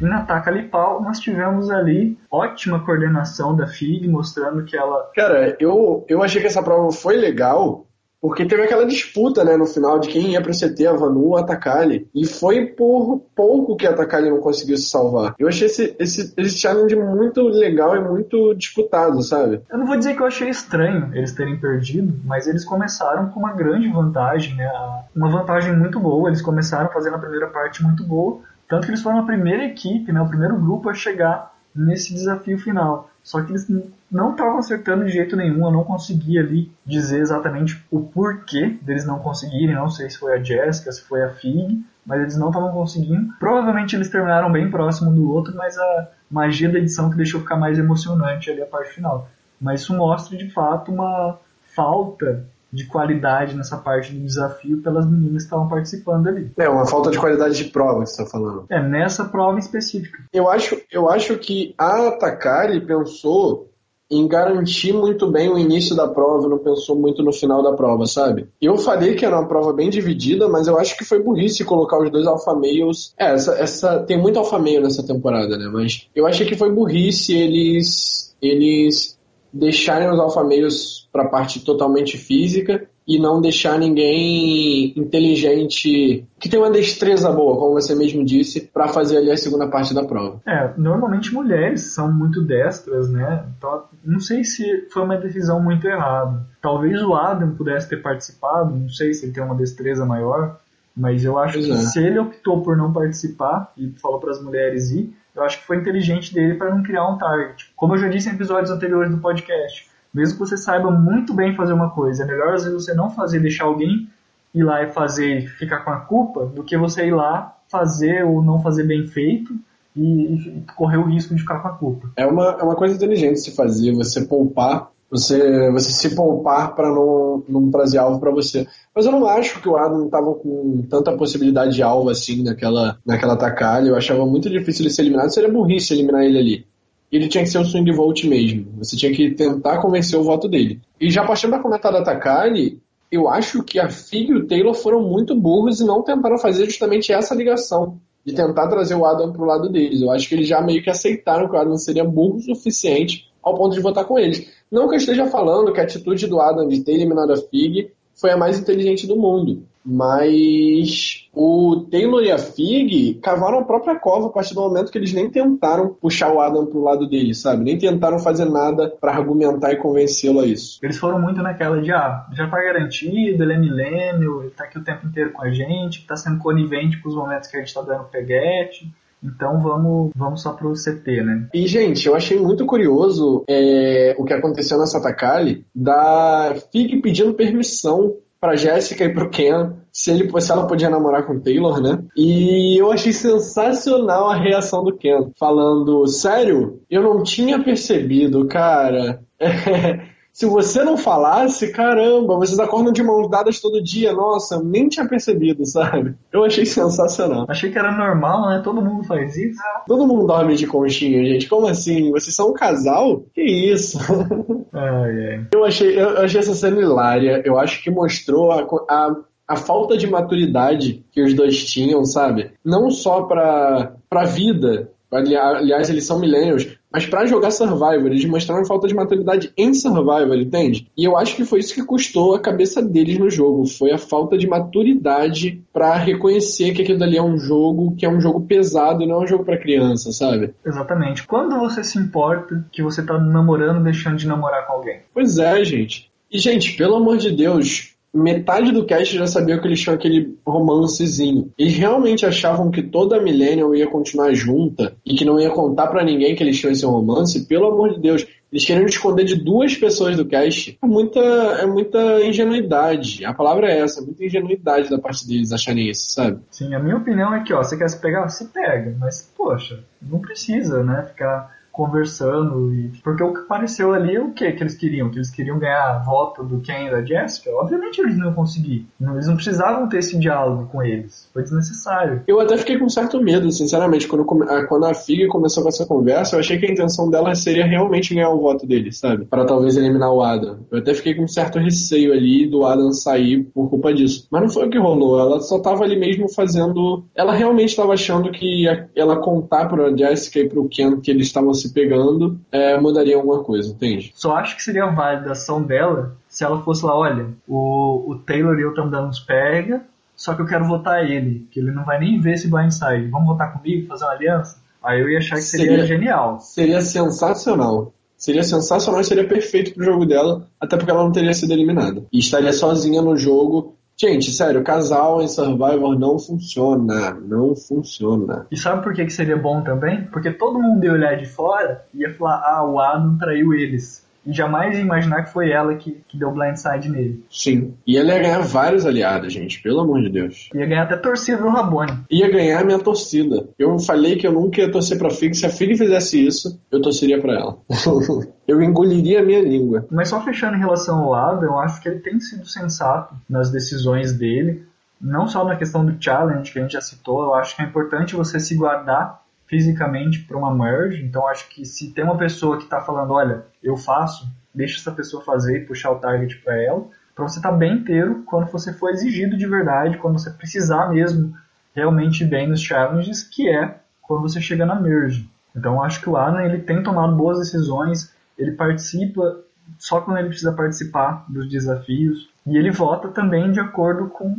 Na taca ali pau, nós tivemos ali ótima coordenação da FIG, mostrando que ela. Cara, eu, eu achei que essa prova foi legal, porque teve aquela disputa, né, no final de quem ia pro CT, a Vanu ou a Takali. E foi por pouco que a Takali não conseguiu se salvar. Eu achei esse, esse, esse challenge muito legal e muito disputado, sabe? Eu não vou dizer que eu achei estranho eles terem perdido, mas eles começaram com uma grande vantagem, né? Uma vantagem muito boa. Eles começaram fazendo a primeira parte muito boa. Tanto que eles foram a primeira equipe, né, o primeiro grupo a chegar nesse desafio final. Só que eles não estavam acertando de jeito nenhum, eu não conseguia ali dizer exatamente o porquê deles não conseguirem, não sei se foi a Jessica, se foi a Fig, mas eles não estavam conseguindo. Provavelmente eles terminaram bem próximo do outro, mas a magia da edição que deixou ficar mais emocionante ali a parte final. Mas isso mostra de fato uma falta de qualidade nessa parte do desafio pelas meninas que estavam participando ali. É, uma falta de qualidade de prova que você está falando. É, nessa prova específica. Eu acho, eu acho que a Takari pensou em garantir muito bem o início da prova, não pensou muito no final da prova, sabe? Eu falei que era uma prova bem dividida, mas eu acho que foi burrice colocar os dois alfa males. É, essa, essa tem muito alfa male nessa temporada, né? Mas eu achei que foi burrice eles eles deixarem os alfa males para a parte totalmente física e não deixar ninguém inteligente que tem uma destreza boa, como você mesmo disse, para fazer ali a segunda parte da prova. É, normalmente mulheres são muito destras, né? Então, não sei se foi uma decisão muito errada. Talvez o Adam pudesse ter participado, não sei se ele tem uma destreza maior, mas eu acho pois que é. se ele optou por não participar e falou para as mulheres ir, eu acho que foi inteligente dele para não criar um target. Como eu já disse em episódios anteriores do podcast, mesmo que você saiba muito bem fazer uma coisa, é melhor às vezes você não fazer, deixar alguém ir lá e fazer e ficar com a culpa, do que você ir lá fazer ou não fazer bem feito e, e correr o risco de ficar com a culpa. É uma, é uma coisa inteligente se fazer, você poupar você, você se poupar para não, não trazer alvo para você. Mas eu não acho que o Adam estava com tanta possibilidade de alvo assim naquela, naquela tacalha. Eu achava muito difícil ele ser eliminado. Seria burrice eliminar ele ali. Ele tinha que ser o swing vote mesmo. Você tinha que tentar convencer o voto dele. E já partindo da comentada da Takali, eu acho que a Fig e o Taylor foram muito burros e não tentaram fazer justamente essa ligação. De tentar trazer o Adam pro lado deles. Eu acho que eles já meio que aceitaram que o Adam seria burro o suficiente ao ponto de votar com eles. Não que eu esteja falando que a atitude do Adam de ter eliminado a Fig foi a mais inteligente do mundo, mas o Taylor e a Fig cavaram a própria cova a partir do momento que eles nem tentaram puxar o Adam pro lado dele, sabe? Nem tentaram fazer nada para argumentar e convencê-lo a isso. Eles foram muito naquela de, ah, já tá garantido, ele é milênio, ele tá aqui o tempo inteiro com a gente, tá sendo conivente com os momentos que a gente tá dando peguete. Então vamos, vamos só pro CT, né? E, gente, eu achei muito curioso é, o que aconteceu nessa Takali da Fig pedindo permissão pra Jéssica e pro Ken se, ele, se ela podia namorar com o Taylor, né? E eu achei sensacional a reação do Ken, falando: Sério, eu não tinha percebido, cara. se você não falasse, caramba, vocês acordam de mãos dadas todo dia, nossa, nem tinha percebido, sabe? Eu achei sensacional. Achei que era normal, né? Todo mundo faz isso. Todo mundo dorme de conchinha, gente. Como assim? Vocês são um casal? Que isso? Ai, ai. Eu achei, eu achei essa cena hilária. Eu acho que mostrou a, a a falta de maturidade que os dois tinham, sabe? Não só pra, pra vida, aliás, eles são millennials, mas para jogar Survivor, eles mostraram falta de maturidade em Survivor, entende? E eu acho que foi isso que custou a cabeça deles no jogo. Foi a falta de maturidade para reconhecer que aquilo ali é um jogo que é um jogo pesado e não é um jogo para criança, sabe? Exatamente. Quando você se importa que você tá namorando deixando de namorar com alguém? Pois é, gente. E, gente, pelo amor de Deus, metade do cast já sabia que eles tinham aquele romancezinho. Eles realmente achavam que toda a Millennium ia continuar junta e que não ia contar para ninguém que eles tinham esse romance. Pelo amor de Deus, eles queriam esconder de duas pessoas do cast. É muita, é muita ingenuidade. A palavra é essa, muita ingenuidade da parte deles acharem isso, sabe? Sim, a minha opinião é que, ó, você quer se pegar? Se pega. Mas, poxa, não precisa, né? Ficar conversando. E... Porque o que apareceu ali é o que que eles queriam? Que eles queriam ganhar voto do Ken e da Jessica? Obviamente eles não iam conseguir. Eles não precisavam ter esse diálogo com eles. Foi desnecessário. Eu até fiquei com certo medo, sinceramente. Quando, quando a Fig começou com essa conversa, eu achei que a intenção dela seria realmente ganhar o voto dele, sabe? Para talvez eliminar o Adam. Eu até fiquei com um certo receio ali do Adam sair por culpa disso. Mas não foi o que rolou. Ela só tava ali mesmo fazendo. Ela realmente estava achando que ela contar pra Jessica e pro Ken que eles estavam se pegando é, mudaria alguma coisa, entende? Só acho que seria válida a ação dela se ela fosse lá, olha, o, o Taylor e eu estamos dando uns pega, só que eu quero votar ele, que ele não vai nem ver esse blindside. Vamos votar comigo, fazer uma aliança? Aí eu ia achar que seria, seria genial. Seria sensacional. Seria sensacional e seria perfeito pro jogo dela, até porque ela não teria sido eliminada. E estaria sozinha no jogo Gente, sério, casal em Survivor não funciona. Não funciona. E sabe por que, que seria bom também? Porque todo mundo ia olhar de fora e ia falar: ah, o Adam traiu eles e jamais ia imaginar que foi ela que, que deu blindside nele. Sim. E ela ia ganhar vários aliados, gente, pelo amor de Deus. Ia ganhar até torcida do Rabone. Ia ganhar a minha torcida. Eu falei que eu nunca ia torcer pra Fig. Se a Fig fizesse isso, eu torceria pra ela. eu engoliria a minha língua. Mas só fechando em relação ao Adam, eu acho que ele tem sido sensato nas decisões dele. Não só na questão do challenge que a gente já citou, eu acho que é importante você se guardar fisicamente para uma merge. Então acho que se tem uma pessoa que está falando, olha, eu faço, deixa essa pessoa fazer e puxar o target para ela, para você estar tá bem inteiro quando você for exigido de verdade, quando você precisar mesmo realmente bem nos challenges, que é quando você chega na merge. Então acho que o Adam ele tem tomado boas decisões, ele participa só quando ele precisa participar dos desafios e ele vota também de acordo com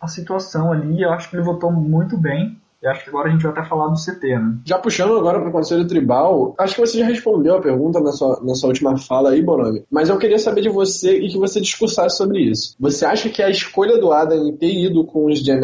a situação ali. Eu acho que ele votou muito bem e acho que agora a gente vai até falar do CT, né? Já puxando agora para o Conselho Tribal, acho que você já respondeu a pergunta na sua, na sua última fala aí, Bonami. Mas eu queria saber de você e que você discursasse sobre isso. Você acha que a escolha do Adam em ter ido com os Gen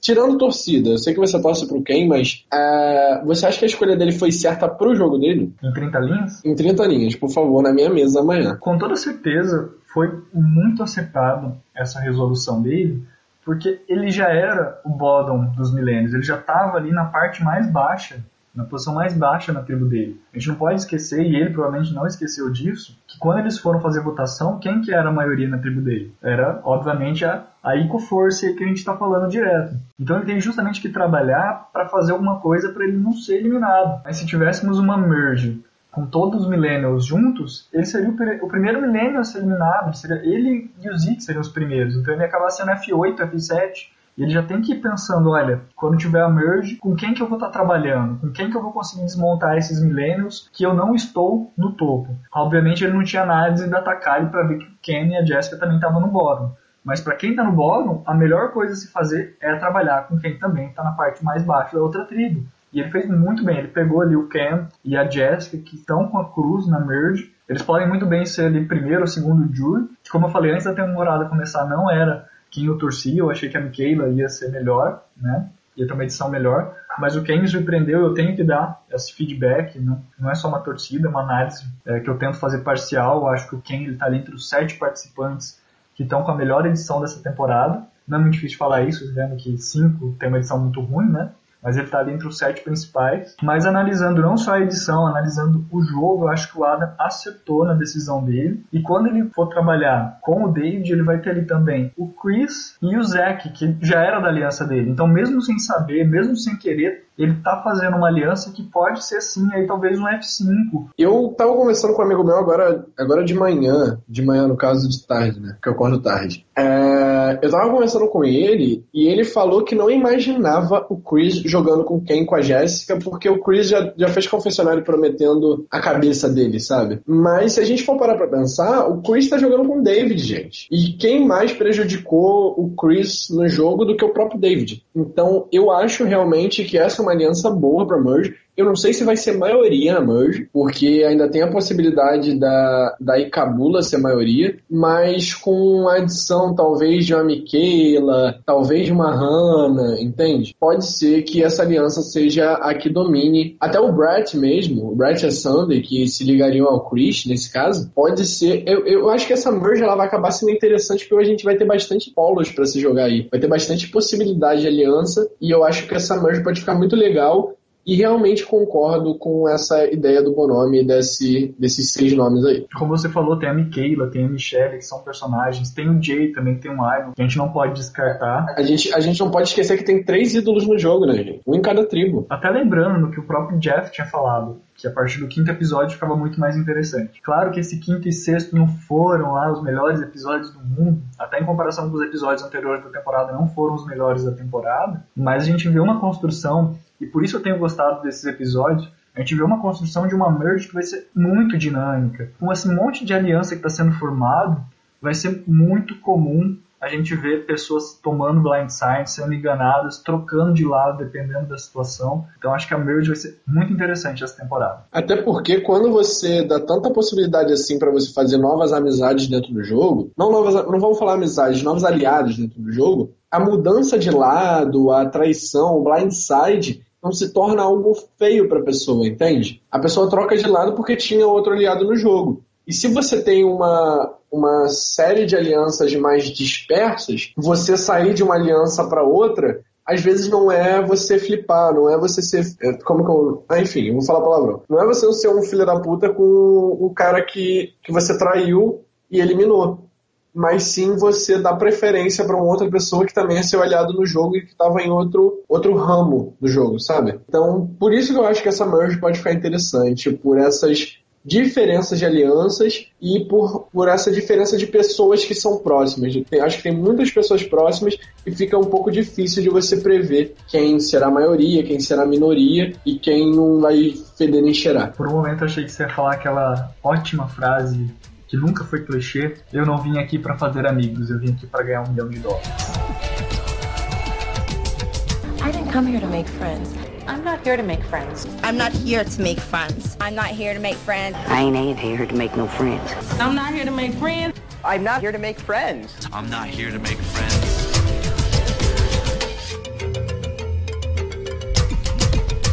tirando torcida, eu sei que você torce pro Ken, mas é, você acha que a escolha dele foi certa pro jogo dele? Em 30 linhas? Em 30 linhas, por favor, na minha mesa amanhã. Com toda certeza, foi muito acertado essa resolução dele porque ele já era o bottom dos milênios, ele já estava ali na parte mais baixa, na posição mais baixa na tribo dele. A gente não pode esquecer, e ele provavelmente não esqueceu disso, que quando eles foram fazer votação, quem que era a maioria na tribo dele? Era, obviamente, a, a Eco-Force que a gente está falando direto. Então ele tem justamente que trabalhar para fazer alguma coisa para ele não ser eliminado. Mas se tivéssemos uma merge com todos os millennials juntos, ele seria o, o primeiro millennial a ser eliminado. Seria ele e o Zeke seriam os primeiros. Então ele ia acabar sendo F8, F7. E ele já tem que ir pensando, olha, quando tiver a merge, com quem que eu vou estar trabalhando? Com quem que eu vou conseguir desmontar esses millennials que eu não estou no topo? Obviamente ele não tinha análise da Takari para ver que o Ken e a Jessica também estavam no bottom. Mas para quem está no bottom, a melhor coisa a se fazer é trabalhar com quem também está na parte mais baixa da outra tribo. E ele fez muito bem. Ele pegou ali o Cam e a Jessica, que estão com a Cruz na merge. Eles podem muito bem ser ali primeiro ou segundo jury. Como eu falei antes da temporada começar, não era quem eu torcia. Eu achei que a Michaela ia ser melhor, né? Ia ter uma edição melhor. Mas o Ken me surpreendeu. Eu tenho que dar esse feedback. Não, não é só uma torcida, é uma análise é, que eu tento fazer parcial. Eu acho que o Ken está ali entre os sete participantes que estão com a melhor edição dessa temporada. Não é muito difícil falar isso, vendo que cinco tem uma edição muito ruim, né? Mas ele está ali entre os sete principais. Mas analisando não só a edição, analisando o jogo, eu acho que o Adam acertou na decisão dele. E quando ele for trabalhar com o David, ele vai ter ali também o Chris e o Zack, que já era da aliança dele. Então, mesmo sem saber, mesmo sem querer, ele tá fazendo uma aliança que pode ser sim, aí talvez um F5. Eu tava conversando com um amigo meu agora, agora de manhã, de manhã no caso de tarde, né? Que eu acordo tarde. É, eu tava conversando com ele e ele falou que não imaginava o Chris jogando com quem? Com a Jéssica, porque o Chris já, já fez confessionário prometendo a cabeça dele, sabe? Mas se a gente for parar pra pensar, o Chris tá jogando com o David, gente. E quem mais prejudicou o Chris no jogo do que o próprio David? Então eu acho realmente que essa uma aliança boa para Merge. Eu não sei se vai ser maioria na Merge, porque ainda tem a possibilidade da, da Ikabula ser maioria, mas com a adição talvez de uma Michaela, talvez de uma Hannah, entende? Pode ser que essa aliança seja a que domine. Até o Brett mesmo, o Brett e a Sunday, que se ligariam ao Chris nesse caso, pode ser. Eu, eu acho que essa Merge ela vai acabar sendo interessante porque a gente vai ter bastante polos para se jogar aí. Vai ter bastante possibilidade de aliança e eu acho que essa Merge pode ficar muito legal E realmente concordo com essa ideia do Bonome desse, desses seis nomes aí. Como você falou, tem a Michaela, tem a Michelle, que são personagens. Tem o Jay também, que tem um Iron, que a gente não pode descartar. A gente, a gente não pode esquecer que tem três ídolos no jogo, né, gente? Um em cada tribo. Até lembrando no que o próprio Jeff tinha falado que a partir do quinto episódio ficava muito mais interessante. Claro que esse quinto e sexto não foram lá os melhores episódios do mundo, até em comparação com os episódios anteriores da temporada não foram os melhores da temporada, mas a gente vê uma construção, e por isso eu tenho gostado desses episódios, a gente vê uma construção de uma merge que vai ser muito dinâmica. Com esse monte de aliança que está sendo formado, vai ser muito comum a gente vê pessoas tomando blind signs, sendo enganadas, trocando de lado dependendo da situação. Então acho que a merge vai ser muito interessante essa temporada. Até porque quando você dá tanta possibilidade assim para você fazer novas amizades dentro do jogo, não novas, não vamos falar amizades, novos aliados dentro do jogo, a mudança de lado, a traição, o blindside não se torna algo feio para a pessoa, entende? A pessoa troca de lado porque tinha outro aliado no jogo. E se você tem uma, uma série de alianças mais dispersas, você sair de uma aliança para outra, às vezes não é você flipar, não é você ser. É, como que eu. Ah, enfim, vou falar palavrão. Não é você ser um filho da puta com o cara que, que você traiu e eliminou. Mas sim você dar preferência para uma outra pessoa que também é seu aliado no jogo e que estava em outro, outro ramo do jogo, sabe? Então, por isso que eu acho que essa merge pode ficar interessante, por essas diferenças de alianças e por, por essa diferença de pessoas que são próximas. Tem, acho que tem muitas pessoas próximas e fica um pouco difícil de você prever quem será a maioria, quem será a minoria e quem não vai feder nem cheirar. Por um momento achei que você ia falar aquela ótima frase que nunca foi clichê. Eu não vim aqui para fazer amigos, eu vim aqui para ganhar um milhão de dólares. I didn't come here to make friends. I'm not here to make friends. I'm not here to make friends. I'm not here to make friends. I ain't here to make no friends. I'm not here to make friends. I'm not here to make friends. I'm not here to make friends.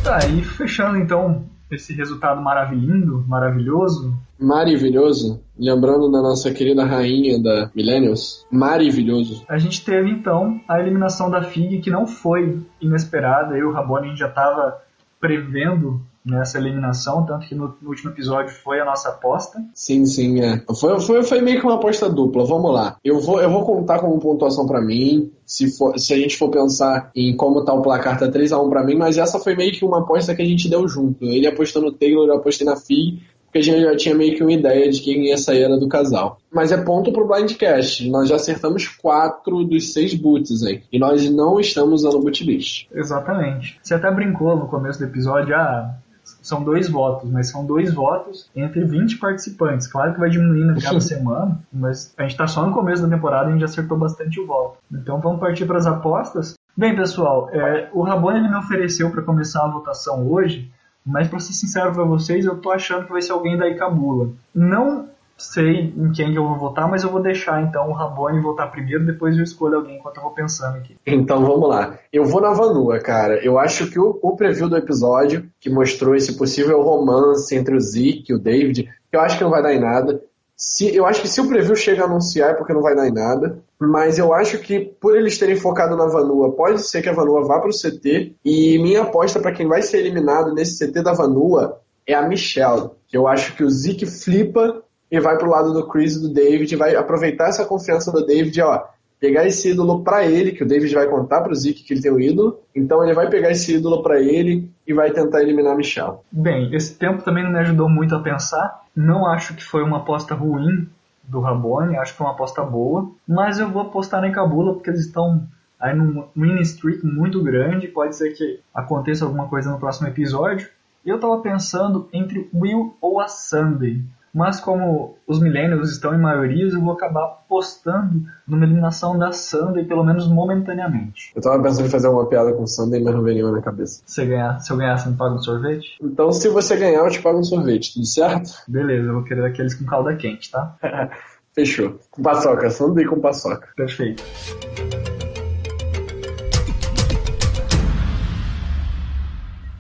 Tá, e fechando então esse resultado maravilhoso, maravilhoso. Maravilhoso. Lembrando da nossa querida rainha da Millennials. Maravilhoso. A gente teve então a eliminação da FIG, que não foi inesperada. Eu e o Rabone já estava prevendo nessa eliminação, tanto que no, no, último episódio foi a nossa aposta. Sim, sim, é. Foi, foi, foi meio que uma aposta dupla. Vamos lá. Eu vou, eu vou contar como pontuação para mim, se, for, se a gente for pensar em como tá o placar, tá 3x1 para mim, mas essa foi meio que uma aposta que a gente deu junto. Ele apostou no Taylor, eu apostei na FI, porque a gente já tinha meio que uma ideia de quem ia sair era do casal. Mas é ponto pro Blindcast. Nós já acertamos quatro dos seis boots aí. E nós não estamos usando bootlist. Exatamente. Você até brincou no começo do episódio, ah, são dois votos, mas são dois votos entre 20 participantes. Claro que vai diminuindo cada semana, mas a gente está só no começo da temporada e a gente já acertou bastante o voto. Então vamos partir para as apostas. Bem, pessoal, é, o Rabone ele me ofereceu para começar a votação hoje, mas para ser sincero para vocês, eu tô achando que vai ser alguém da Icabula. Não sei em quem eu vou votar, mas eu vou deixar então o Rabone votar primeiro, depois eu escolho alguém enquanto eu vou pensando aqui. Então vamos lá. Eu vou na Vanua, cara. Eu acho que o, o preview do episódio, que mostrou esse possível romance entre o Zeke e o David, eu acho que não vai dar em nada. Se, eu acho que se o preview chega a anunciar é porque não vai dar em nada. Mas eu acho que por eles terem focado na Vanua, pode ser que a Vanua vá para o CT. E minha aposta para quem vai ser eliminado nesse CT da Vanua é a Michelle. Eu acho que o Zeke flipa e vai pro lado do Chris e do David, vai aproveitar essa confiança do David, ó, pegar esse ídolo para ele, que o David vai contar pro Zeke que ele tem um ídolo, então ele vai pegar esse ídolo para ele e vai tentar eliminar Michel. Bem, esse tempo também não me ajudou muito a pensar, não acho que foi uma aposta ruim do Rabone, acho que foi uma aposta boa, mas eu vou apostar na Cabula porque eles estão aí num winning streak muito grande, pode ser que aconteça alguma coisa no próximo episódio. Eu estava pensando entre Will ou a Sunday. Mas como os millennials estão em maioria, eu vou acabar postando numa eliminação da Sunday, pelo menos momentaneamente. Eu tava pensando em fazer uma piada com Sunday, mas não veio nenhuma na cabeça. Se, ganhar, se eu ganhar, você me paga um sorvete? Então, se você ganhar, eu te pago um sorvete, tudo certo? Beleza, eu vou querer aqueles com calda quente, tá? Fechou. Com paçoca, Sunday com paçoca. Perfeito.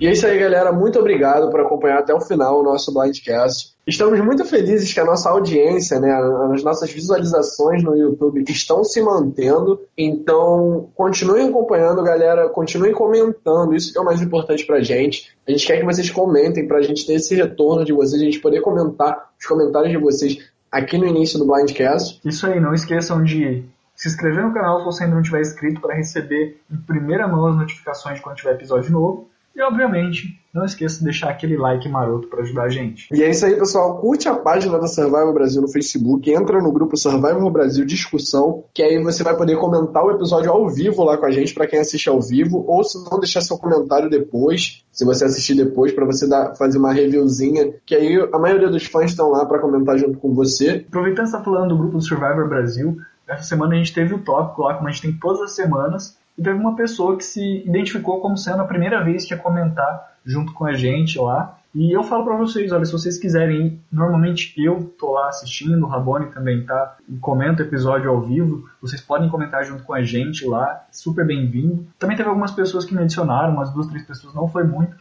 E é isso aí, galera. Muito obrigado por acompanhar até o final o nosso Blindcast. Estamos muito felizes que a nossa audiência, né, as nossas visualizações no YouTube estão se mantendo. Então, continuem acompanhando, galera. Continuem comentando. Isso é o mais importante pra gente. A gente quer que vocês comentem pra gente ter esse retorno de vocês, a gente poder comentar os comentários de vocês aqui no início do Blindcast. Isso aí, não esqueçam de se inscrever no canal se você ainda não tiver inscrito para receber em primeira mão as notificações de quando tiver episódio novo. E, obviamente, não esqueça de deixar aquele like maroto para ajudar a gente. E é isso aí, pessoal. Curte a página da Survival Brasil no Facebook, entra no grupo Survival Brasil Discussão, que aí você vai poder comentar o episódio ao vivo lá com a gente, para quem assiste ao vivo, ou se não, deixar seu comentário depois, se você assistir depois, para você dar, fazer uma reviewzinha, que aí a maioria dos fãs estão lá para comentar junto com você. Aproveitando que você está falando do grupo do Survivor Brasil, essa semana a gente teve o tópico lá, como a gente tem todas as semanas, e teve uma pessoa que se identificou como sendo a primeira vez que ia comentar junto com a gente lá. E eu falo para vocês, olha, se vocês quiserem ir, normalmente eu tô lá assistindo, o Rabone também tá, e comenta o episódio ao vivo, vocês podem comentar junto com a gente lá, super bem-vindo. Também teve algumas pessoas que me adicionaram, umas duas, três pessoas, não foi muito,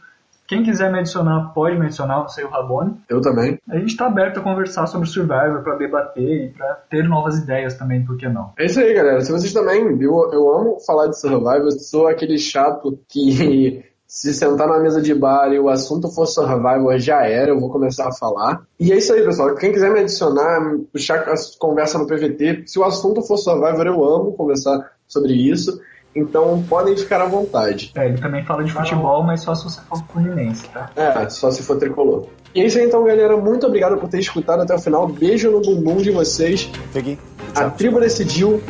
quem quiser me adicionar, pode me adicionar, você e o Rabone. Eu também. A gente está aberto a conversar sobre Survivor, para debater e para ter novas ideias também, por que não? É isso aí, galera. Se vocês também, eu, eu amo falar de Survivor, sou aquele chato que se sentar na mesa de bar e o assunto for Survivor, já era, eu vou começar a falar. E é isso aí, pessoal. Quem quiser me adicionar, puxar a conversa no PVT, se o assunto for Survivor, eu amo conversar sobre isso. Então podem ficar à vontade. É, ele também fala de futebol, mas só se você for fluminense, tá? É, só se for tricolor. E é isso aí então, galera. Muito obrigado por ter escutado até o final. Beijo no bumbum de vocês. Peggy. A tribo decidiu.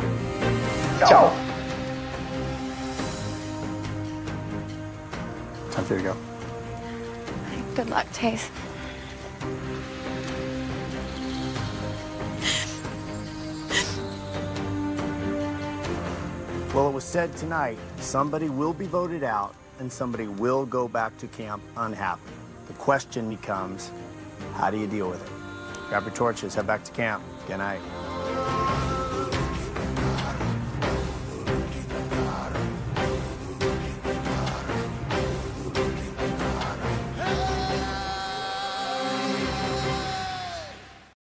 Tchau. Time for you to go. Good luck, Taze. Well, it was said tonight somebody will be voted out and somebody will go back to camp unhappy. The question becomes how do you deal with it? Grab your torches, head back to camp. Good night.